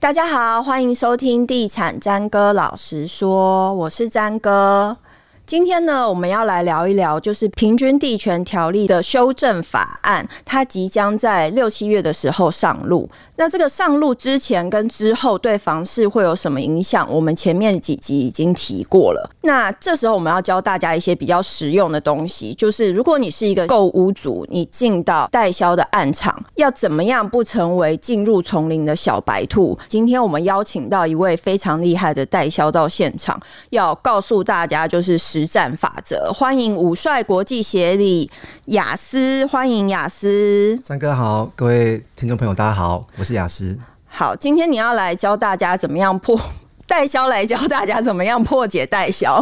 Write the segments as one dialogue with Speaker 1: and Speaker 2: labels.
Speaker 1: 大家好，欢迎收听《地产詹哥老实说》，我是詹哥。今天呢，我们要来聊一聊，就是平均地权条例的修正法案，它即将在六七月的时候上路。那这个上路之前跟之后对房市会有什么影响？我们前面几集已经提过了。那这时候我们要教大家一些比较实用的东西，就是如果你是一个购屋族，你进到代销的暗场，要怎么样不成为进入丛林的小白兔？今天我们邀请到一位非常厉害的代销到现场，要告诉大家就是实战法则。欢迎武帅国际协理雅思，欢迎雅思。
Speaker 2: 三哥好，各位听众朋友大家好，我是。雅思。
Speaker 1: 好，今天你要来教大家怎么样破 代销，来教大家怎么样破解代销，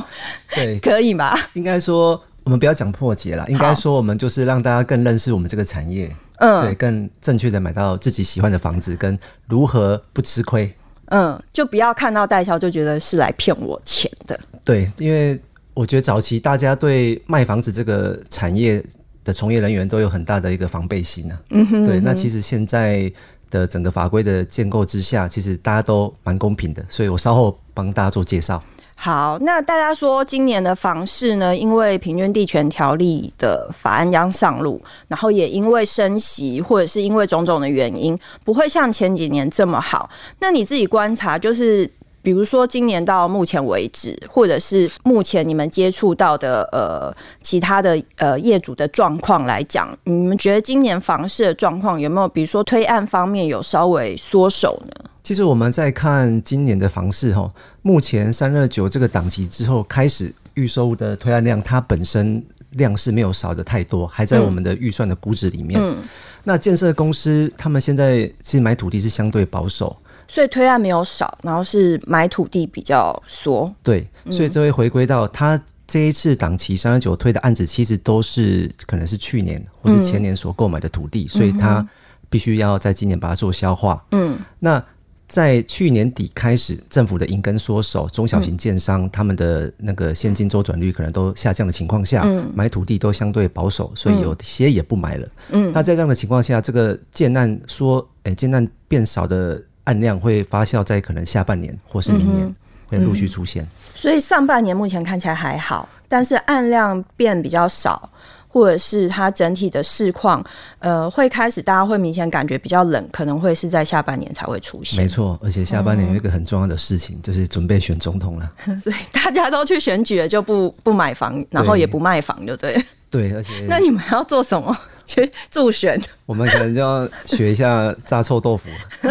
Speaker 2: 对，
Speaker 1: 可以吗？
Speaker 2: 应该说，我们不要讲破解了，应该说，我们就是让大家更认识我们这个产业，嗯，对，更正确的买到自己喜欢的房子，跟如何不吃亏，
Speaker 1: 嗯，就不要看到代销就觉得是来骗我钱的，
Speaker 2: 对，因为我觉得早期大家对卖房子这个产业的从业人员都有很大的一个防备心啊，嗯哼，嗯哼，对，那其实现在。的整个法规的建构之下，其实大家都蛮公平的，所以我稍后帮大家做介绍。
Speaker 1: 好，那大家说今年的房市呢？因为平均地权条例的法案将上路，然后也因为升息或者是因为种种的原因，不会像前几年这么好。那你自己观察就是。比如说，今年到目前为止，或者是目前你们接触到的呃其他的呃业主的状况来讲，你们觉得今年房市的状况有没有，比如说推案方面有稍微缩手呢？
Speaker 2: 其实我们在看今年的房市哈，目前三二九这个档期之后开始预售的推案量，它本身量是没有少的太多，还在我们的预算的估值里面。嗯，那建设公司他们现在其实买土地是相对保守。
Speaker 1: 所以推案没有少，然后是买土地比较缩。
Speaker 2: 对，所以这会回归到他这一次档期三十九推的案子，其实都是可能是去年或是前年所购买的土地，嗯、所以他必须要在今年把它做消化。嗯，那在去年底开始，政府的银根缩手，中小型建商、嗯、他们的那个现金周转率可能都下降的情况下，嗯、买土地都相对保守，所以有些也不买了。嗯，那在这样的情况下，这个建案说，哎、欸，建案变少的。案量会发酵在可能下半年或是明年会陆续出现，嗯，
Speaker 1: 所以上半年目前看起来还好，但是案量变比较少，或者是它整体的市况，呃，会开始大家会明显感觉比较冷，可能会是在下半年才会出现。
Speaker 2: 没错，而且下半年有一个很重要的事情，嗯、就是准备选总统了，
Speaker 1: 所以大家都去选举了，就不不买房，然后也不卖房，就对。
Speaker 2: 对，而且
Speaker 1: 那你们要做什么？去助选？
Speaker 2: 我们可能就要学一下炸臭豆腐。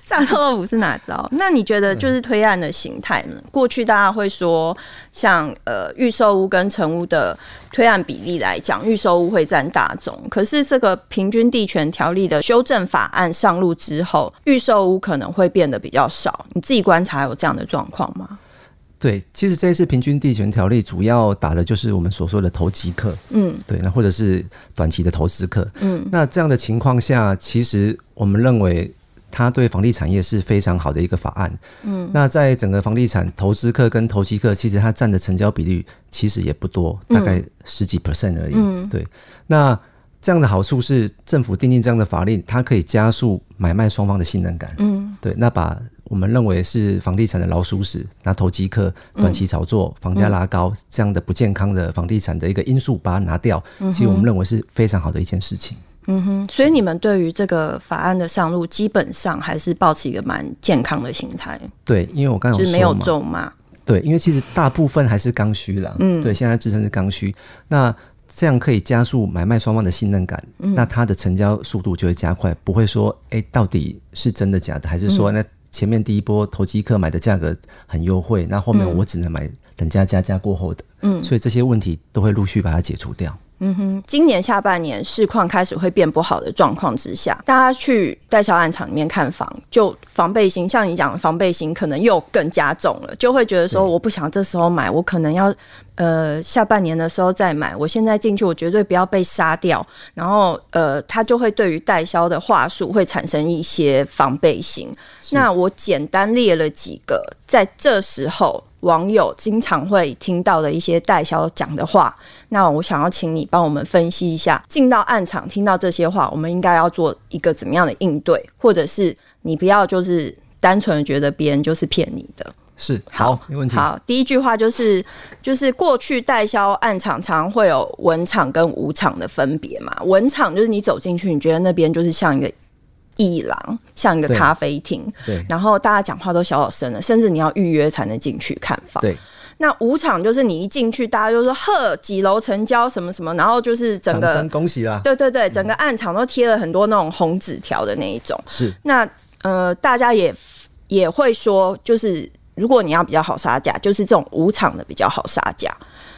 Speaker 1: 炸臭豆腐是哪招？那你觉得就是推案的形态呢？过去大家会说像，呃预售屋跟成屋的推案比例来讲，预售屋会占大宗。可是这个平均地权条例的修正法案上路之后，预售屋可能会变得比较少。你自己观察有这样的状况吗？
Speaker 2: 对，其实这一次平均地权条例主要打的就是我们所说的投机客，嗯，对，那或者是短期的投资客，嗯，那这样的情况下，其实我们认为它对房地产业是非常好的一个法案，嗯，那在整个房地产投资客跟投机客，其实它占的成交比率其实也不多，大概十几 percent 而已，嗯，对，那这样的好处是政府订定这样的法令，它可以加速买卖双方的信任感，嗯，对，那把。我们认为是房地产的老鼠屎，拿投机客短期炒作、嗯、房价拉高这样的不健康的房地产的一个因素，把它拿掉，嗯、其实我们认为是非常好的一件事情。
Speaker 1: 嗯哼，所以你们对于这个法案的上路，基本上还是保持一个蛮健康的心态。
Speaker 2: 对，因为我刚刚有说
Speaker 1: 就是没有咒骂。
Speaker 2: 对，因为其实大部分还是刚需啦。嗯，对，现在自称是刚需，那这样可以加速买卖双方的信任感，嗯、那它的成交速度就会加快，不会说哎、欸，到底是真的假的，还是说那。前面第一波投机客买的价格很优惠，那后面我只能买人家加价过后的，嗯，所以这些问题都会陆续把它解除掉。
Speaker 1: 嗯哼，今年下半年市况开始会变不好的状况之下，大家去代销案场里面看房，就防备心，像你讲的防备心可能又更加重了，就会觉得说我不想这时候买，我可能要呃下半年的时候再买，我现在进去我绝对不要被杀掉，然后呃他就会对于代销的话术会产生一些防备心。那我简单列了几个，在这时候。网友经常会听到的一些代销讲的话，那我想要请你帮我们分析一下，进到暗场听到这些话，我们应该要做一个怎么样的应对，或者是你不要就是单纯觉得别人就是骗你的。
Speaker 2: 是好，没问题。
Speaker 1: 好，第一句话就是，就是过去代销暗场常常会有文场跟武场的分别嘛。文场就是你走进去，你觉得那边就是像一个艺廊，像一个咖啡厅，
Speaker 2: 对。
Speaker 1: 然后大家讲话都小小声的，甚至你要预约才能进去看房。
Speaker 2: 对。
Speaker 1: 那五场就是你一进去，大家就说呵，几楼成交什么什么，然后就是整个
Speaker 2: 恭喜啦。
Speaker 1: 对对对，整个暗场都贴了很多那种红纸条的那一种。
Speaker 2: 是。
Speaker 1: 那呃，大家也也会说，就是。如果你要比较好杀价，就是这种五场的比较好杀价。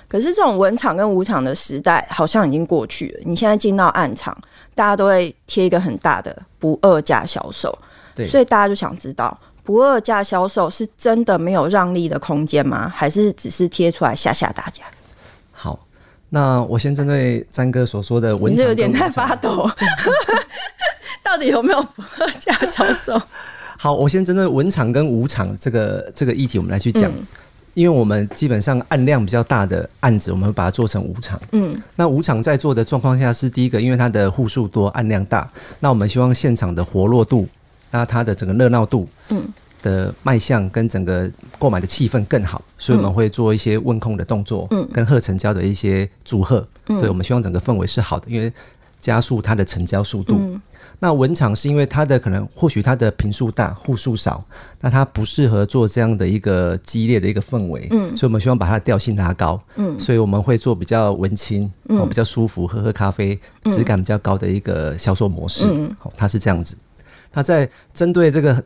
Speaker 1: 可是这种文场跟武场的时代好像已经过去了。你现在进到暗场，大家都会贴一个很大的不二价销售。对，所以大家就想知道，不二价销售是真的没有让利的空间吗？还是只是贴出来吓吓大家？
Speaker 2: 好，那我先针对詹哥所说的文场，你这
Speaker 1: 有点太发抖。到底有没有不二价销售？
Speaker 2: 好，我先针对文场跟武场这个这个议题，我们来去讲。嗯，因为我们基本上案量比较大的案子，我们会把它做成五场。嗯，那五场在做的状况下是第一个，因为它的户数多，案量大，那我们希望现场的活络度，那它的整个热闹度，嗯，的卖相跟整个购买的气氛更好，所以我们会做一些温控的动作，嗯，跟贺成交的一些祝贺，所以我们希望整个氛围是好的，因为加速它的成交速度。嗯那文场是因为它的可能或许它的平数大户数少，那它不适合做这样的一个激烈的一个氛围，嗯，所以我们希望把它的调性拉高，嗯，所以我们会做比较文青，嗯，比较舒服，喝喝咖啡，质感比较高的一个销售模式，嗯，好，它是这样子。那在针对这个。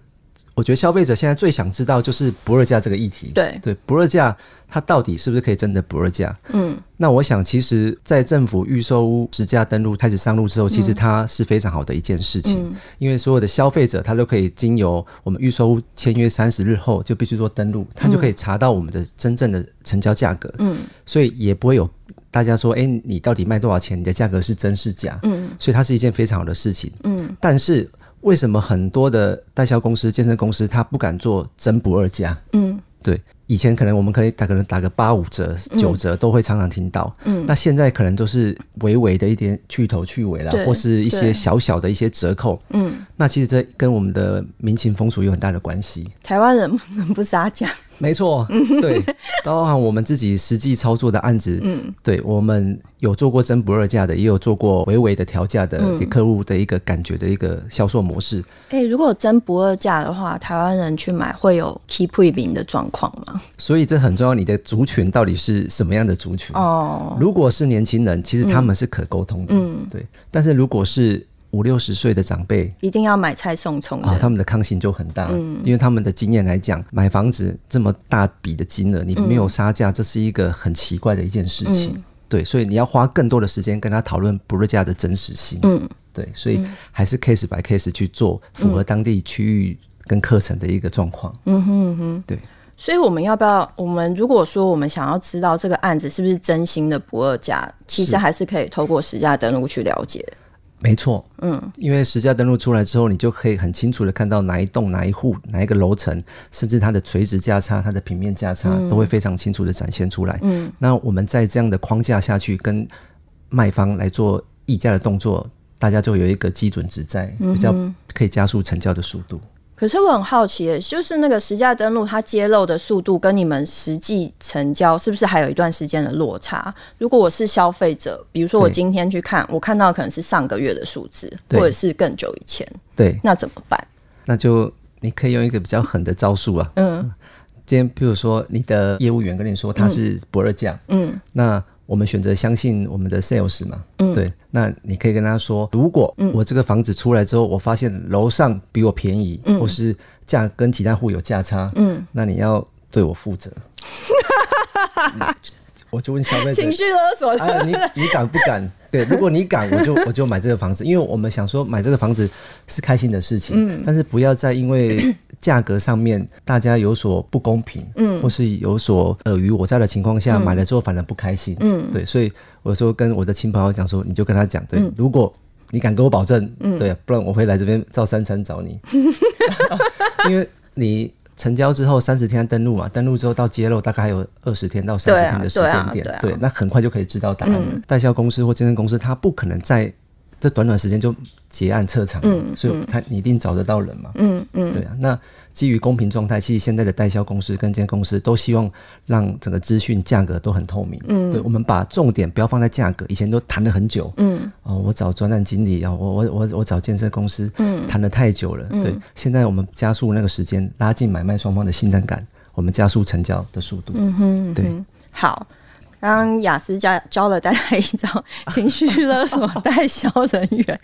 Speaker 2: 我觉得消费者现在最想知道就是不二价这个议题。
Speaker 1: 对
Speaker 2: 对，不二价它到底是不是可以真的不二价？嗯，那我想其实，在政府预售屋实价登录开始上路之后，其实它是非常好的一件事情，嗯、因为所有的消费者他都可以经由我们预售屋签约三十日后就必须做登录，他就可以查到我们的真正的成交价格。嗯，所以也不会有大家说，哎、欸，你到底卖多少钱？你的价格是真是假？嗯，所以它是一件非常好的事情。嗯，但是。为什么很多的代销公司、健身公司，他不敢做真不二价？嗯，对。以前可能我们可以打，可能打个八五折、九折，都会常常听到。嗯，那现在可能都是微微的一点去头去尾啦，或是一些小小的一些折扣。嗯，那其实这跟我们的民情风俗有很大的关系。
Speaker 1: 台湾人不杀价。
Speaker 2: 没错，对，包含我们自己实际操作的案子，嗯，对，我们有做过真不二价的，也有做过微微的调价的，给客户的一个感觉的一个销售模式。
Speaker 1: 哎、欸，如果真不二价的话，台湾人去买会有 keep 贵宾的状况吗？
Speaker 2: 所以这很重要，你的族群到底是什么样的族群？哦，如果是年轻人，其实他们是可沟通的，嗯，对。但是如果是五六十岁的长辈，
Speaker 1: 一定要买菜送葱
Speaker 2: 啊，他们的抗性就很大，嗯，因为他们的经验来讲，买房子这么大笔的金额，你没有杀价，这是一个很奇怪的一件事情，嗯、对，所以你要花更多的时间跟他讨论不二价的真实性，嗯，对，所以还是 case by case 去做，符合当地区域跟课程的一个状况，嗯哼哼，对。
Speaker 1: 所以我们要不要？我们如果说我们想要知道这个案子是不是真心的不二价，其实还是可以透过实价登录去了解。
Speaker 2: 没错，嗯，因为实价登录出来之后，你就可以很清楚的看到哪一栋、哪一户、哪一个楼层，甚至它的垂直价差、它的平面价差，嗯、都会非常清楚的展现出来。嗯，那我们在这样的框架下去跟卖方来做议价的动作，大家就有一个基准值在，比较可以加速成交的速度。
Speaker 1: 可是我很好奇，就是那个实价登录它揭露的速度跟你们实际成交是不是还有一段时间的落差？如果我是消费者，比如说我今天去看，我看到可能是上个月的数字，或者是更久以前，
Speaker 2: 对，
Speaker 1: 那怎么办？
Speaker 2: 那就你可以用一个比较狠的招数啊，嗯，今天比如说你的业务员跟你说他是不二价，嗯，那。我们选择相信我们的 sales 嘛，嗯，对，那你可以跟他说，如果我这个房子出来之后，我发现楼上比我便宜，嗯，或是价跟其他户有价差，嗯，那你要对我负责。我就问消费者，
Speaker 1: 情绪勒索，
Speaker 2: 啊，你你敢不敢？对，如果你敢，我就 我就买这个房子，因为我们想说买这个房子是开心的事情，嗯，但是不要再因为价格上面大家有所不公平，嗯，或是有所尔虞我诈的情况下，买了之后反而不开心，嗯，对，所以我说跟我的亲朋友讲说，你就跟他讲，对，如果你敢跟我保证，嗯，对，不然我会来这边照三餐找你，因为你。成交之后三十天登录嘛，登录之后到揭露大概还有二十天到三十天的时间点，对，啊对，啊。对，啊、对，那很快就可以知道答案了。代销公司或健身公司，他不可能在这短短时间就结案撤场，嗯，所以他你一定找得到人嘛，嗯嗯，对啊。那基于公平状态，其实现在的代销公司跟这些公司都希望让整个资讯价格都很透明，嗯，对，我们把重点不要放在价格，以前都谈了很久，嗯，哦，我找专案经理啊，我我我我找建设公司，嗯，谈了太久了，对，现在我们加速那个时间，拉近买卖双方的信任感，我们加速成交的速度，嗯哼，对，
Speaker 1: 好。刚雅思教教了大家一招情绪勒索代销人员，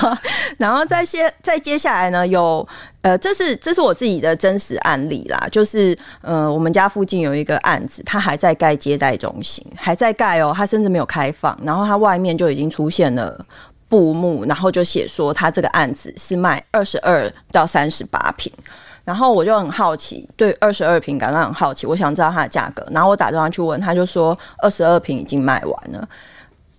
Speaker 1: 然后再接再接下来呢，有呃，这是这是我自己的真实案例啦，就是呃，我们家附近有一个案子，他还在盖接待中心，还在盖哦，他甚至没有开放，然后他外面就已经出现了布幕，然后就写说他这个案子是卖二十二到三十八平。然后我就很好奇，对二十二坪感到很好奇，我想知道它的价格。然后我打电话去问，他就说二十二坪已经卖完了，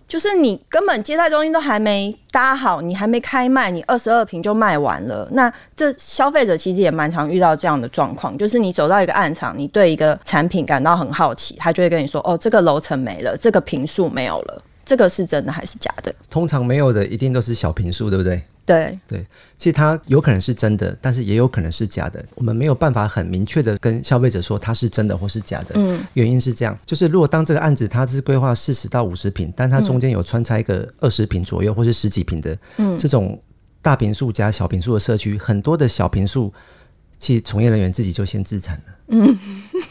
Speaker 1: 就是你根本接待中心都还没搭好，你还没开卖，你二十二坪就卖完了。那这消费者其实也蛮常遇到这样的状况，就是你走到一个暗场，你对一个产品感到很好奇，他就会跟你说：“哦，这个楼层没了，这个平数没有了。”这个是真的还是假的？
Speaker 2: 通常没有的一定都是小平数，对不对？
Speaker 1: 对
Speaker 2: 对，其实它有可能是真的，但是也有可能是假的。我们没有办法很明确的跟消费者说它是真的或是假的。嗯，原因是这样，就是如果当这个案子它是规划四十到五十平，但它中间有穿插一个二十平左右或是十几平的，嗯，这种大平数加小平数的社区，很多的小平数，其实从业人员自己就先自产了。嗯，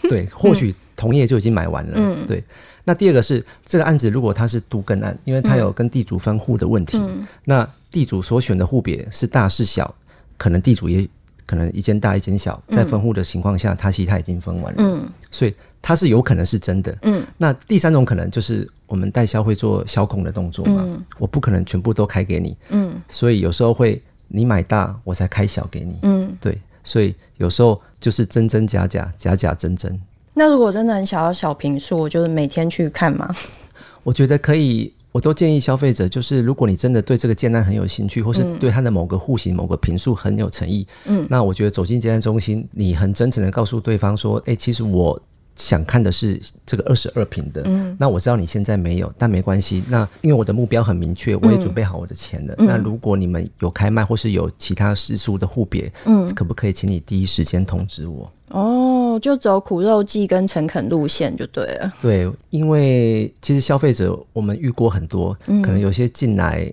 Speaker 2: 对，或许同业就已经买完了。嗯，对。那第二个是这个案子，如果它是都更案，因为它有跟地主分户的问题，嗯、那地主所选的户别是大是小，可能地主也可能一间大一间小，在分户的情况下，他其实他已经分完了，嗯，所以它是有可能是真的，嗯。那第三种可能就是我们代销会做销控的动作嘛，嗯、我不可能全部都开给你，嗯，所以有时候会你买大我才开小给你，嗯，对，所以有时候就是真真假假，假假真真。
Speaker 1: 那如果真的很想要小平数，就是每天去看吗？
Speaker 2: 我觉得可以，我都建议消费者，就是如果你真的对这个建案很有兴趣，或是对它的某个户型、某个平数很有诚意，嗯，那我觉得走进建案中心，你很真诚的告诉对方说，哎、欸，其实我想看的是这个二十二平的，嗯，那我知道你现在没有，但没关系，那因为我的目标很明确，我也准备好我的钱了。嗯、那如果你们有开卖或是有其他时数的户别，嗯，可不可以请你第一时间通知我？
Speaker 1: 哦，就走苦肉计跟诚恳路线就对了。
Speaker 2: 对，因为其实消费者我们遇过很多，嗯、可能有些进来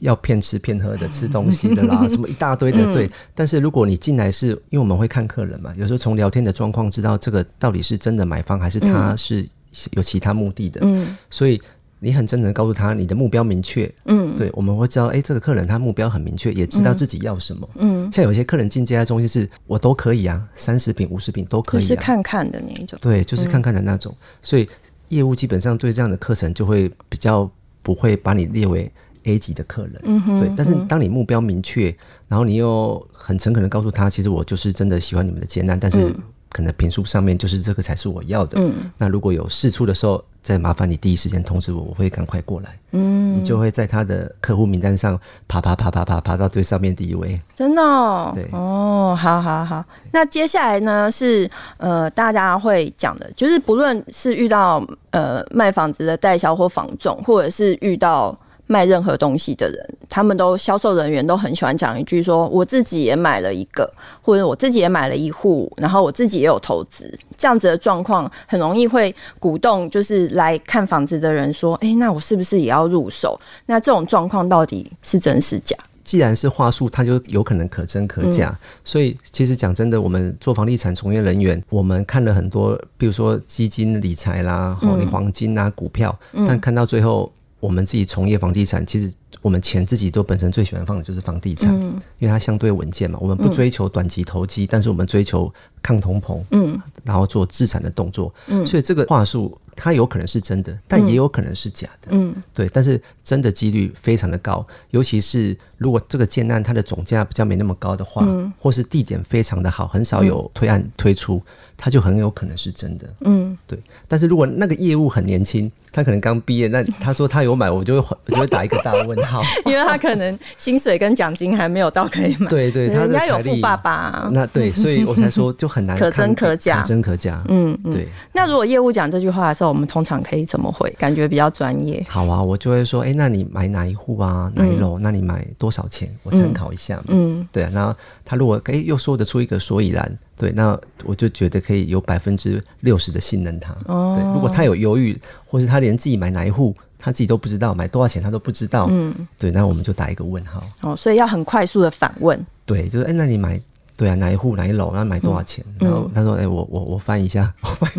Speaker 2: 要骗吃骗喝的，吃东西的啦，什么一大堆的。对，嗯、但是如果你进来是因为我们会看客人嘛，有时候从聊天的状况知道这个到底是真的买方还是他是有其他目的的。嗯，所以。你很真诚的告诉他你的目标明确，嗯，对，我们会知道，哎、欸，这个客人他目标很明确，也知道自己要什么，嗯，像有些客人进这家中心是，我都可以啊，三十平、五十平都可以、啊，
Speaker 1: 就是看看的那一种，
Speaker 2: 对，就是看看的那种，嗯、所以业务基本上对这样的课程就会比较不会把你列为 A 级的客人，嗯哼，对，但是当你目标明确，然后你又很诚恳的告诉他，其实我就是真的喜欢你们的艰难，但是。可能坪数上面就是这个才是我要的。嗯，那如果有事出的时候，再麻烦你第一时间通知我，我会赶快过来。嗯，你就会在他的客户名单上爬爬爬爬爬爬到最上面第一位。
Speaker 1: 真的哦？
Speaker 2: 对
Speaker 1: 哦，好好好。那接下来呢是呃大家会讲的，就是不论是遇到呃卖房子的代销或房仲，或者是遇到。卖任何东西的人，他们都销售人员都很喜欢讲一句说：“我自己也买了一个，或者我自己也买了一户，然后我自己也有投资。”这样子的状况很容易会鼓动，就是来看房子的人说：“哎、欸，那我是不是也要入手？”那这种状况到底是真是假？
Speaker 2: 既然是话术，它就有可能可真可假。嗯、所以，其实讲真的，我们做房地产从业人员，我们看了很多，比如说基金理财啦，或你黄金啊、股票，嗯、但看到最后。我们自己从业房地产，其实我们钱自己都本身最喜欢放的就是房地产，嗯、因为它相对稳健嘛。我们不追求短期投机，嗯、但是我们追求抗通膨，嗯，然后做资产的动作，嗯，所以这个话术它有可能是真的，但也有可能是假的，嗯，对。但是真的几率非常的高，尤其是如果这个建案它的总价比较没那么高的话，嗯、或是地点非常的好，很少有推案推出，它就很有可能是真的，嗯，对。但是如果那个业务很年轻。他可能刚毕业，那他说他有买，我就会我就会打一个大问好，
Speaker 1: 因为他可能薪水跟奖金还没有到可以买。
Speaker 2: 对对，
Speaker 1: 人家有富爸爸、啊，
Speaker 2: 那对，所以我才说就很难
Speaker 1: 可真可假，
Speaker 2: 可真可假。嗯，对。
Speaker 1: 那如果业务讲这句话的时候，我们通常可以怎么回？感觉比较专业。
Speaker 2: 好啊，我就会说，哎、欸，那你买哪一户啊？哪一楼？嗯、那你买多少钱？我参考一下嘛。嗯，对啊。然后他如果哎、欸、又说得出一个所以然，对，那我就觉得可以有百分之六十的信任他。哦。对，如果他有犹豫，或是他连自己买哪一户他自己都不知道，买多少钱他都不知道。嗯。对，那我们就打一个问号。
Speaker 1: 哦，所以要很快速的反问。
Speaker 2: 对，就是哎、欸，那你买。对啊，哪一户哪一楼，然后买多少钱？嗯、然后他说：“哎、欸，我我我翻一下，我翻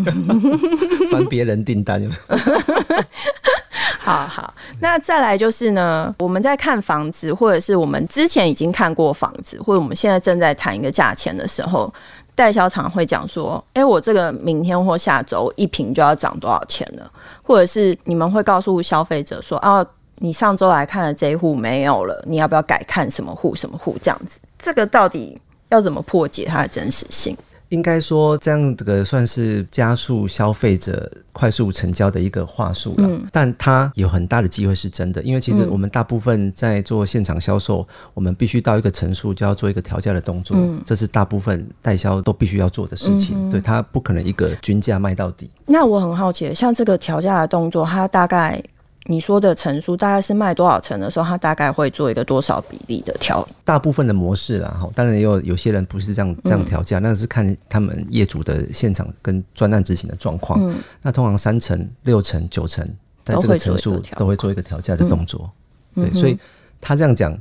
Speaker 2: 翻别人订单有没有？”
Speaker 1: 好好，那再来就是呢，我们在看房子，或者是我们之前已经看过房子，或者我们现在正在谈一个价钱的时候，代销厂会讲说：“哎、我这个明天或下周一瓶就要涨多少钱了？”或者是你们会告诉消费者说：“啊，你上周来看的这一户没有了，你要不要改看什么户什么户？”这样子，这个到底？要怎么破解它的真实性？
Speaker 2: 应该说，这样这个算是加速消费者快速成交的一个话术了。嗯，但它有很大的机会是真的，因为其实我们大部分在做现场销售，我们必须到一个层数就要做一个调价的动作，嗯，这是大部分代销都必须要做的事情。对，它不可能一个均价卖到底。
Speaker 1: 那我很好奇，像这个调价的动作，它大概。你说的成数大概是卖多少成的时候，他大概会做一个多少比例的调？
Speaker 2: 大部分的模式啦，哈，当然也有有些人不是这样这样调价，那是看他们业主的现场跟专案执行的状况。嗯，那通常三成、六成、九成，在这个层数都会做一个调价的动作。嗯、对，所以他这样讲。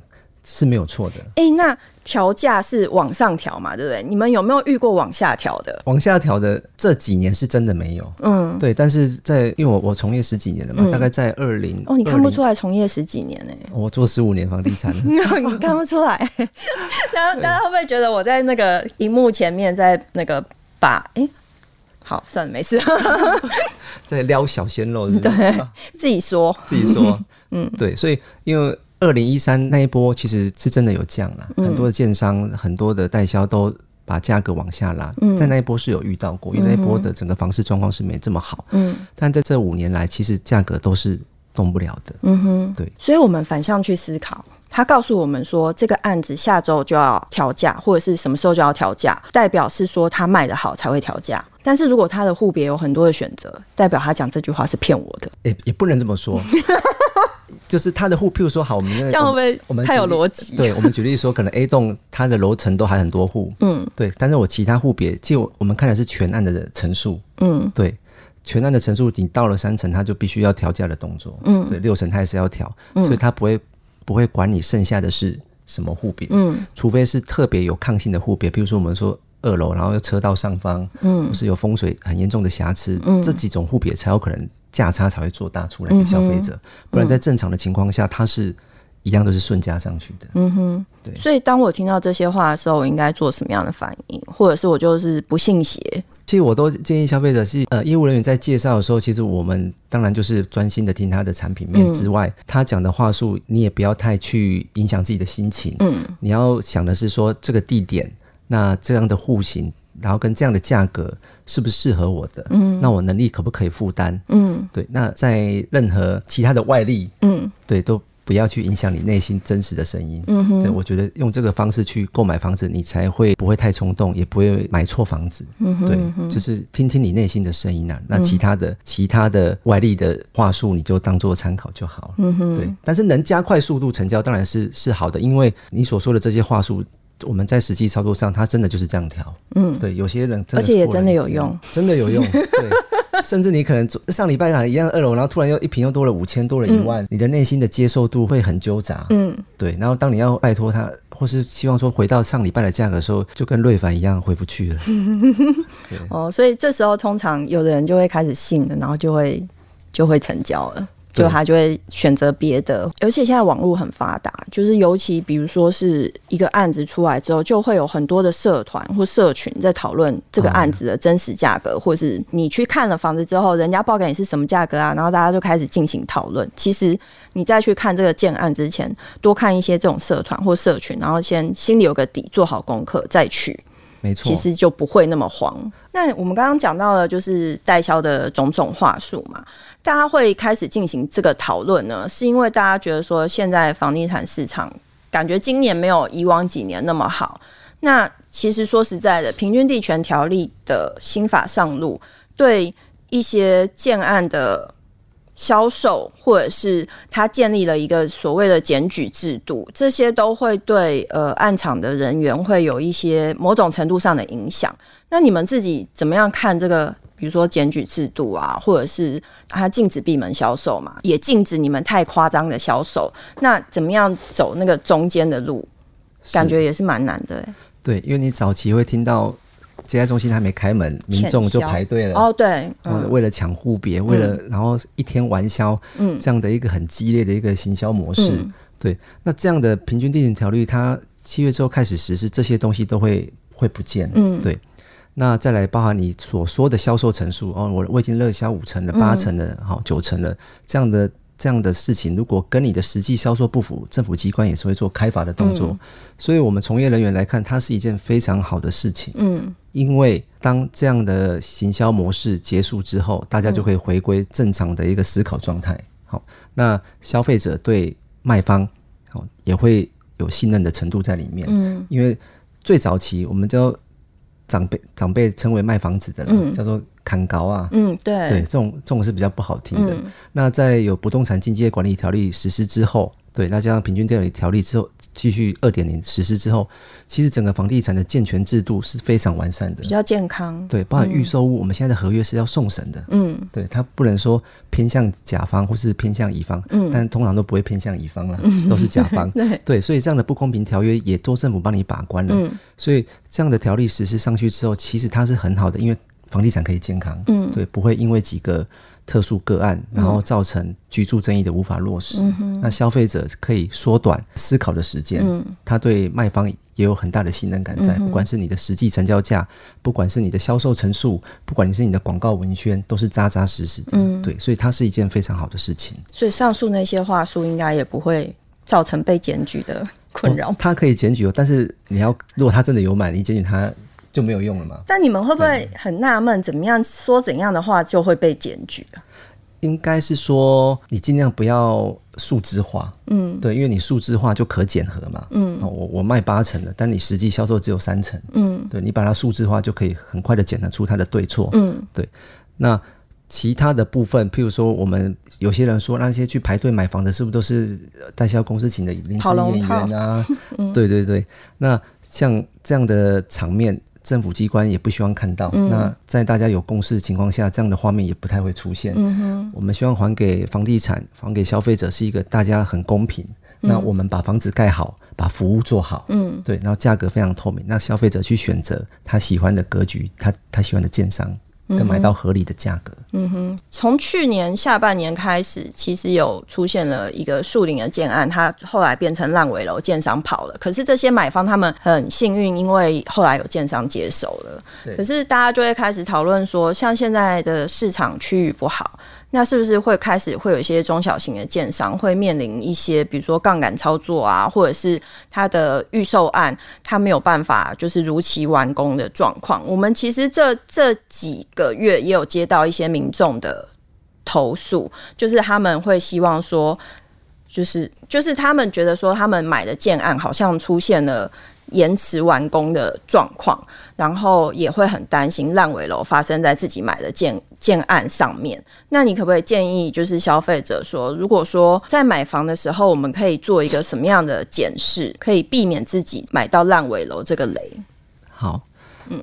Speaker 2: 是没有错的。
Speaker 1: 哎、欸，那调价是往上调嘛，对不对？你们有没有遇过往下调的？
Speaker 2: 往下调的这几年是真的没有。嗯，对。但是在因为我我从业十几年了嘛，嗯、大概在二零
Speaker 1: 哦，你看不出来从业十几年呢、欸？
Speaker 2: 我做十五年房地产，
Speaker 1: 你看不出来。大家大家会不会觉得我在那个荧幕前面在那个把？哎、欸，好，算了，没事。
Speaker 2: 在撩小鲜肉是是，
Speaker 1: 对，自己说，
Speaker 2: 自己说。嗯，对，所以因为。二零一三那一波其实是真的有降了，嗯、很多的建商、很多的代销都把价格往下拉。嗯、在那一波是有遇到过，因为那一波的整个房市状况是没这么好。嗯，但在这五年来，其实价格都是动不了的。嗯哼，对。
Speaker 1: 所以我们反向去思考，他告诉我们说，这个案子下周就要调价，或者是什么时候就要调价，代表是说他卖的好才会调价。但是如果他的户别有很多的选择，代表他讲这句话是骗我的。
Speaker 2: 也也不能这么说。就是它的户，譬如说，好，我们
Speaker 1: 这样会不会我们太有逻辑？
Speaker 2: 对，我们举例说，可能 A 栋它的楼层都还很多户，嗯，对。但是我其他户别，就我们看的是全案的层数，嗯，对，全案的层数，你到了三层，它就必须要调价的动作，嗯，对，六层它也是要调，所以它不会不会管你剩下的是什么户别，嗯，除非是特别有抗性的户别，比如说我们说。二楼，然后又车道上方，嗯，或是有风水很严重的瑕疵，嗯，这几种户别才有可能价差才会做大出来给消费者，嗯、不然在正常的情况下，它是一样都是顺加上去的，嗯哼，对。
Speaker 1: 所以当我听到这些话的时候，我应该做什么样的反应，或者是我就是不信邪？
Speaker 2: 其实我都建议消费者是，呃，业务人员在介绍的时候，其实我们当然就是专心的听他的产品面之外，嗯、他讲的话术，你也不要太去影响自己的心情，嗯，你要想的是说这个地点。那这样的户型，然后跟这样的价格是不是适合我的？嗯，那我能力可不可以负担？嗯，对。那在任何其他的外力，嗯，对，都不要去影响你内心真实的声音。嗯哼，对，我觉得用这个方式去购买房子，你才会不会太冲动，也不会买错房子。嗯哼，对，就是听听你内心的声音啊。那其他的、嗯、其他的外力的话术，你就当做参考就好了。嗯哼，对。但是能加快速度成交，当然是是好的，因为你所说的这些话术。我们在实际操作上，它真的就是这样调。嗯，对，有些人真的，而
Speaker 1: 且也真的有用，
Speaker 2: 真的有用。对，甚至你可能上礼拜买一样二楼，然后突然又一瓶又多了五千，多了一万，嗯、你的内心的接受度会很纠杂。嗯，对。然后当你要拜托他，或是希望说回到上礼拜的价格的时候，就跟瑞凡一样回不去了。
Speaker 1: 哦，所以这时候通常有的人就会开始信了，然后就会就会成交了。就他就会选择别的，而且现在网络很发达，就是尤其比如说是一个案子出来之后，就会有很多的社团或社群在讨论这个案子的真实价格，或是你去看了房子之后，人家报给你是什么价格啊，然后大家就开始进行讨论。其实你再去看这个建案之前，多看一些这种社团或社群，然后先心里有个底，做好功课再去。
Speaker 2: 没错，
Speaker 1: 其实就不会那么慌。但我们刚刚讲到了就是代销的种种话术嘛，大家会开始进行这个讨论呢，是因为大家觉得说现在房地产市场感觉今年没有以往几年那么好。那其实说实在的，平均地权条例的新法上路，对一些建案的。销售，或者是他建立了一个所谓的检举制度，这些都会对呃案场的人员会有一些某种程度上的影响。那你们自己怎么样看这个？比如说检举制度啊，或者是他禁止闭门销售嘛，也禁止你们太夸张的销售。那怎么样走那个中间的路？感觉也是蛮难的。
Speaker 2: 对，因为你早期会听到。接待中心还没开门，民众就排队了。
Speaker 1: 哦，对，
Speaker 2: 嗯、为了抢户别，为了然后一天完销，嗯，这样的一个很激烈的一个行销模式，嗯，对。那这样的平均地点条例，它七月之后开始实施，这些东西都会会不见，嗯，对。那再来包含你所说的销售层数，哦，我我已经热销五成了，八成了，好，九成了，这样的。这样的事情，如果跟你的实际销售不符，政府机关也是会做开罚的动作。嗯、所以，我们从业人员来看，它是一件非常好的事情。嗯，因为当这样的行销模式结束之后，大家就可以回归正常的一个思考状态。好，那消费者对卖方好也会有信任的程度在里面。嗯，因为最早期我们叫长辈长辈称为卖房子的人，嗯、叫做。砍高啊，嗯，对，对，这种这种是比较不好听的。嗯、那在有不动产经纪管理条例实施之后，对，那加上平均地权条例之后，继续二点零实施之后，其实整个房地产的健全制度是非常完善的，
Speaker 1: 比较健康。
Speaker 2: 对，包含预售物，嗯、我们现在的合约是要送审的，嗯，对，它不能说偏向甲方或是偏向乙方，嗯，但通常都不会偏向乙方了，嗯、都是甲方，对，对，所以这样的不公平条约也都政府帮你把关了，嗯，所以这样的条例实施上去之后，其实它是很好的，因为。房地产可以健康，嗯，对，不会因为几个特殊个案，然后造成居住争议的无法落实。嗯、那消费者可以缩短思考的时间，嗯，他对卖方也有很大的信任感在。嗯、不管是你的实际成交价，不管是你的销售陈述，不管你是你的广告文宣，都是扎扎实实的。嗯，对，所以它是一件非常好的事情。
Speaker 1: 所以上述那些话术应该也不会造成被检举的困扰。
Speaker 2: 他、哦、可以检举哦，但是你要，如果他真的有买，你检举他。就没有用了吗？
Speaker 1: 但你们会不会很纳闷，怎么样说怎样的话就会被检举啊？
Speaker 2: 应该是说你尽量不要数字化，嗯，对，因为你数字化就可检核嘛，嗯，我我卖八成的，但你实际销售只有三成，嗯，对，你把它数字化就可以很快的检查出它的对错，嗯，对。那其他的部分，譬如说我们有些人说那些去排队买房的，是不是都是代销公司请的临时演员啊？嗯、对对对，那像这样的场面。政府机关也不希望看到。嗯、那在大家有共识的情况下，这样的画面也不太会出现。嗯、哼我们希望还给房地产、还给消费者是一个大家很公平。嗯、那我们把房子盖好，把服务做好。嗯，对，然后价格非常透明，那消费者去选择他喜欢的格局，他他喜欢的建商。跟买到合理的价格。
Speaker 1: 嗯哼，从去年下半年开始，其实有出现了一个树林的建案，它后来变成烂尾楼，建商跑了。可是这些买方他们很幸运，因为后来有建商接手了。对可是大家就会开始讨论说，像现在的市场区域不好。那是不是会开始会有一些中小型的建商会面临一些，比如说杠杆操作啊，或者是他的预售案他没有办法就是如期完工的状况？我们其实这这几个月也有接到一些民众的投诉，就是他们会希望说，就是就是他们觉得说他们买的建案好像出现了。延迟完工的状况，然后也会很担心烂尾楼发生在自己买的建建案上面。那你可不可以建议，就是消费者说，如果说在买房的时候，我们可以做一个什么样的检视，可以避免自己买到烂尾楼这个雷？
Speaker 2: 好。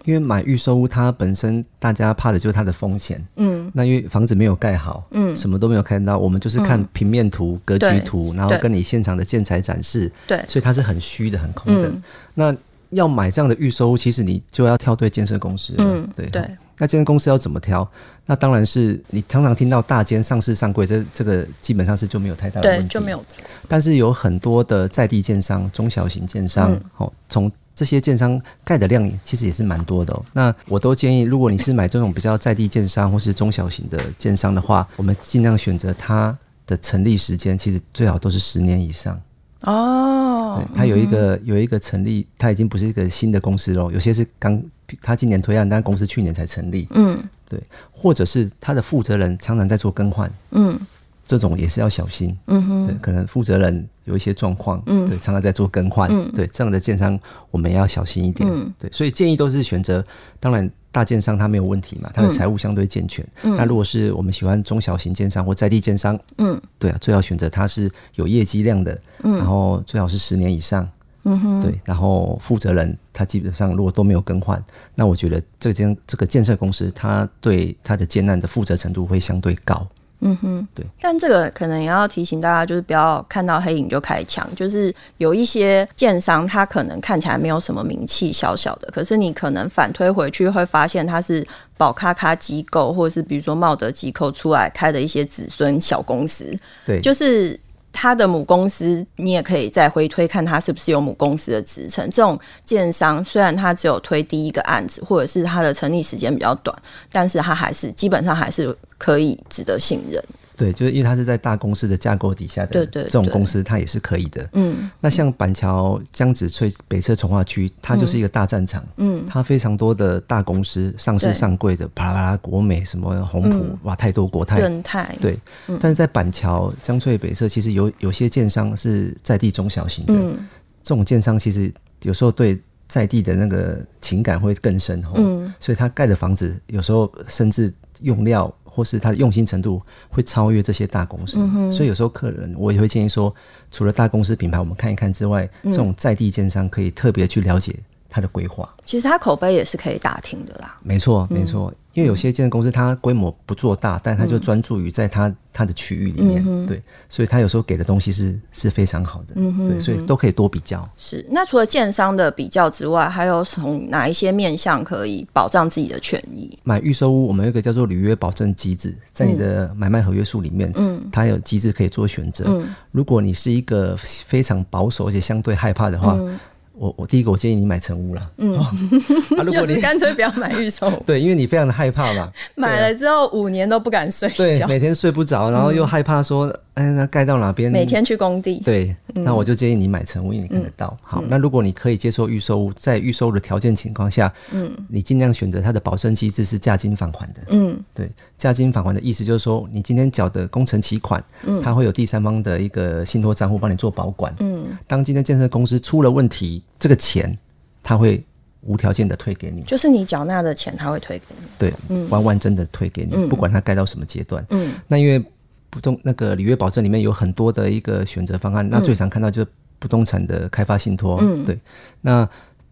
Speaker 2: 因为买预售屋，它本身大家怕的就是它的风险。嗯，那因为房子没有盖好，嗯，什么都没有看到，我们就是看平面图、嗯、格局图，然后跟你现场的建材展示。对，所以它是很虚的、很空的。嗯、那要买这样的预售屋，其实你就要挑对建设公司。嗯，对对。那建设公司要怎么挑？那当然是你常常听到大间上市上柜，这这个基本上是就没有太大的问题，对，就没有。但是有很多的在地建商、中小型建商，好从、嗯。这些建商盖的量其实也是蛮多的哦。那我都建议，如果你是买这种比较在地建商或是中小型的建商的话，我们尽量选择它的成立时间，其实最好都是十年以上。哦，
Speaker 1: 哦，
Speaker 2: 对，他有一个、嗯、有一个成立，它已经不是一个新的公司喽，有些是刚它今年推案，但公司去年才成立，
Speaker 1: 嗯，
Speaker 2: 对，或者是它的负责人常常在做更换，
Speaker 1: 嗯。
Speaker 2: 这种也是要小心，
Speaker 1: 嗯哼，
Speaker 2: 对，可能负责人有一些状况，
Speaker 1: 嗯，
Speaker 2: 对，常常在做更换，
Speaker 1: 嗯，
Speaker 2: 对，这样的建商我们也要小心一点，
Speaker 1: 嗯，
Speaker 2: 对，所以建议都是选择，当然大建商它没有问题嘛，它的财务相对健全，
Speaker 1: 嗯，
Speaker 2: 那如果是我们喜欢中小型建商或在地建商，
Speaker 1: 嗯，
Speaker 2: 对啊，最好选择它是有业绩量的，
Speaker 1: 嗯，
Speaker 2: 然后最好是十年以上，
Speaker 1: 嗯哼，
Speaker 2: 对，然后负责人他基本上如果都没有更换，那我觉得这间这个建设公司它对它的建案的负责程度会相对高。
Speaker 1: 嗯哼，
Speaker 2: 对，
Speaker 1: 但这个可能也要提醒大家，就是不要看到黑影就开枪。就是有一些建商，他可能看起来没有什么名气，小小的，可是你可能反推回去会发现他是宝咖咖机构，或者是比如说茂德机构出来开的一些子孙小公司。
Speaker 2: 对，
Speaker 1: 就是。他的母公司，你也可以再回推看他是不是有母公司的职称。这种建商虽然他只有推第一个案子，或者是他的成立时间比较短，但是他还是基本上还是可以值得信任。
Speaker 2: 对，就是因为它是在大公司的架构底下的，
Speaker 1: 对对，
Speaker 2: 这种公司它也是可以的。
Speaker 1: 嗯，
Speaker 2: 那像板桥江子翠北侧从化区，它就是一个大战场。嗯，它非常多的大公司上市上柜的，啪啦啪啦，国美什么宏普，哇，太多国泰、
Speaker 1: 润泰。
Speaker 2: 对，但是在板桥江翠北侧，其实有有些建商是在地中小型的，这种建商其实有时候对在地的那个情感会更深厚。嗯，所以他盖的房子有时候甚至用料。或是他的用心程度会超越这些大公司，嗯，所以有时候客人我也会建议说，除了大公司品牌我们看一看之外，嗯，这种在地建商可以特别去了解他的规划。
Speaker 1: 其实他口碑也是可以打听的啦。
Speaker 2: 没错，没错。嗯因为有些建设公司，它规模不做大，但它就专注于在它它的区域里面，嗯，对，所以它有时候给的东西是是非常好的，嗯，对，所以都可以多比较。
Speaker 1: 是，那除了建商的比较之外，还有从哪一些面向可以保障自己的权益？
Speaker 2: 买预售屋，我们有一个叫做履约保证机制，在你的买卖合约书里面，嗯，它有机制可以做选择。嗯，如果你是一个非常保守而且相对害怕的话。嗯我我第一个我建议你买成屋了，嗯，哦、啊，如果你
Speaker 1: 干脆不要买预售，
Speaker 2: 对，因为你非常的害怕嘛，
Speaker 1: 买了之后五年都不敢睡觉，
Speaker 2: 对，每天睡不着，然后又害怕说。嗯哎，那盖到哪边？
Speaker 1: 每天去工地。对，
Speaker 2: 那我就建议你买成屋，因为你看得到。嗯、好，那如果你可以接受预售屋，在预售的条件情况下，嗯，你尽量选择它的保证机制是价金返还的。嗯，对，价金返还的意思就是说，你今天缴的工程期款，嗯，它会有第三方的一个信托账户帮你做保管。嗯，当今天建设公司出了问题，这个钱他会无条件的退给你，
Speaker 1: 就是你缴纳的钱，他会退给你。
Speaker 2: 对，嗯，完完整的退给你，不管它盖到什么阶段。嗯，那因为。不动那个履约保证里面有很多的一个选择方案，那最常看到就是不动产的开发信托，嗯，对，那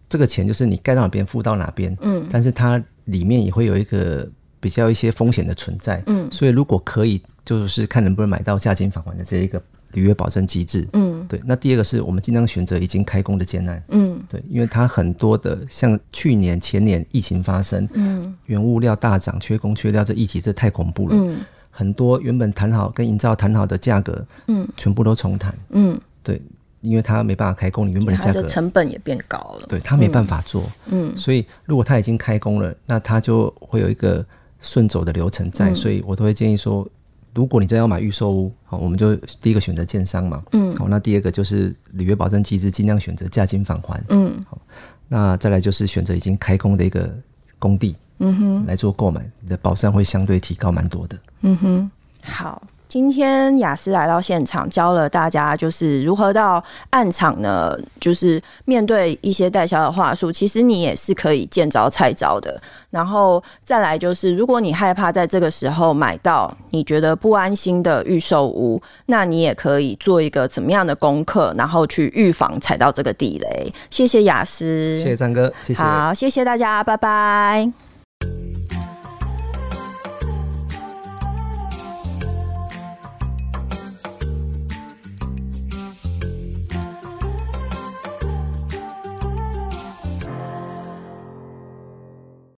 Speaker 2: 这个钱就是你盖到哪边付到哪边，嗯，但是它里面也会有一个比较一些风险的存在，嗯，所以如果可以，就是看能不能买到价金返还的这一个履约保证机制，嗯，对，那第二个是我们尽量选择已经开工的建案，嗯，对，因为它很多的像去年前年疫情发生，嗯，原物料大涨，缺工缺料，这议题这太恐怖了，嗯。很多原本谈好跟营造谈好的价格，嗯，全部都重谈，嗯，对，因为它没办法开工，你原本的价格
Speaker 1: 成本也变高了，
Speaker 2: 对，它没办法做，嗯，所以如果它已经开工了，那它就会有一个顺走的流程在，嗯，所以我都会建议说，如果你真要买预售屋，好，我们就第一个选择建商嘛，嗯，好，那第二个就是履约保证机制，尽量选择价金返还，嗯，好，那再来就是选择已经开工的一个工地。嗯哼，来做购买，你的保障会相对提高蛮多的。
Speaker 1: 嗯哼，好。今天雅思来到现场，教了大家就是如何到暗场呢，就是面对一些代销的话术，其实你也是可以见招拆招的。然后再来就是，如果你害怕在这个时候买到你觉得不安心的预售屋，那你也可以做一个怎么样的功课，然后去预防踩到这个地雷。谢谢雅思，
Speaker 2: 谢谢张哥，谢谢，
Speaker 1: 好，谢谢大家，拜拜。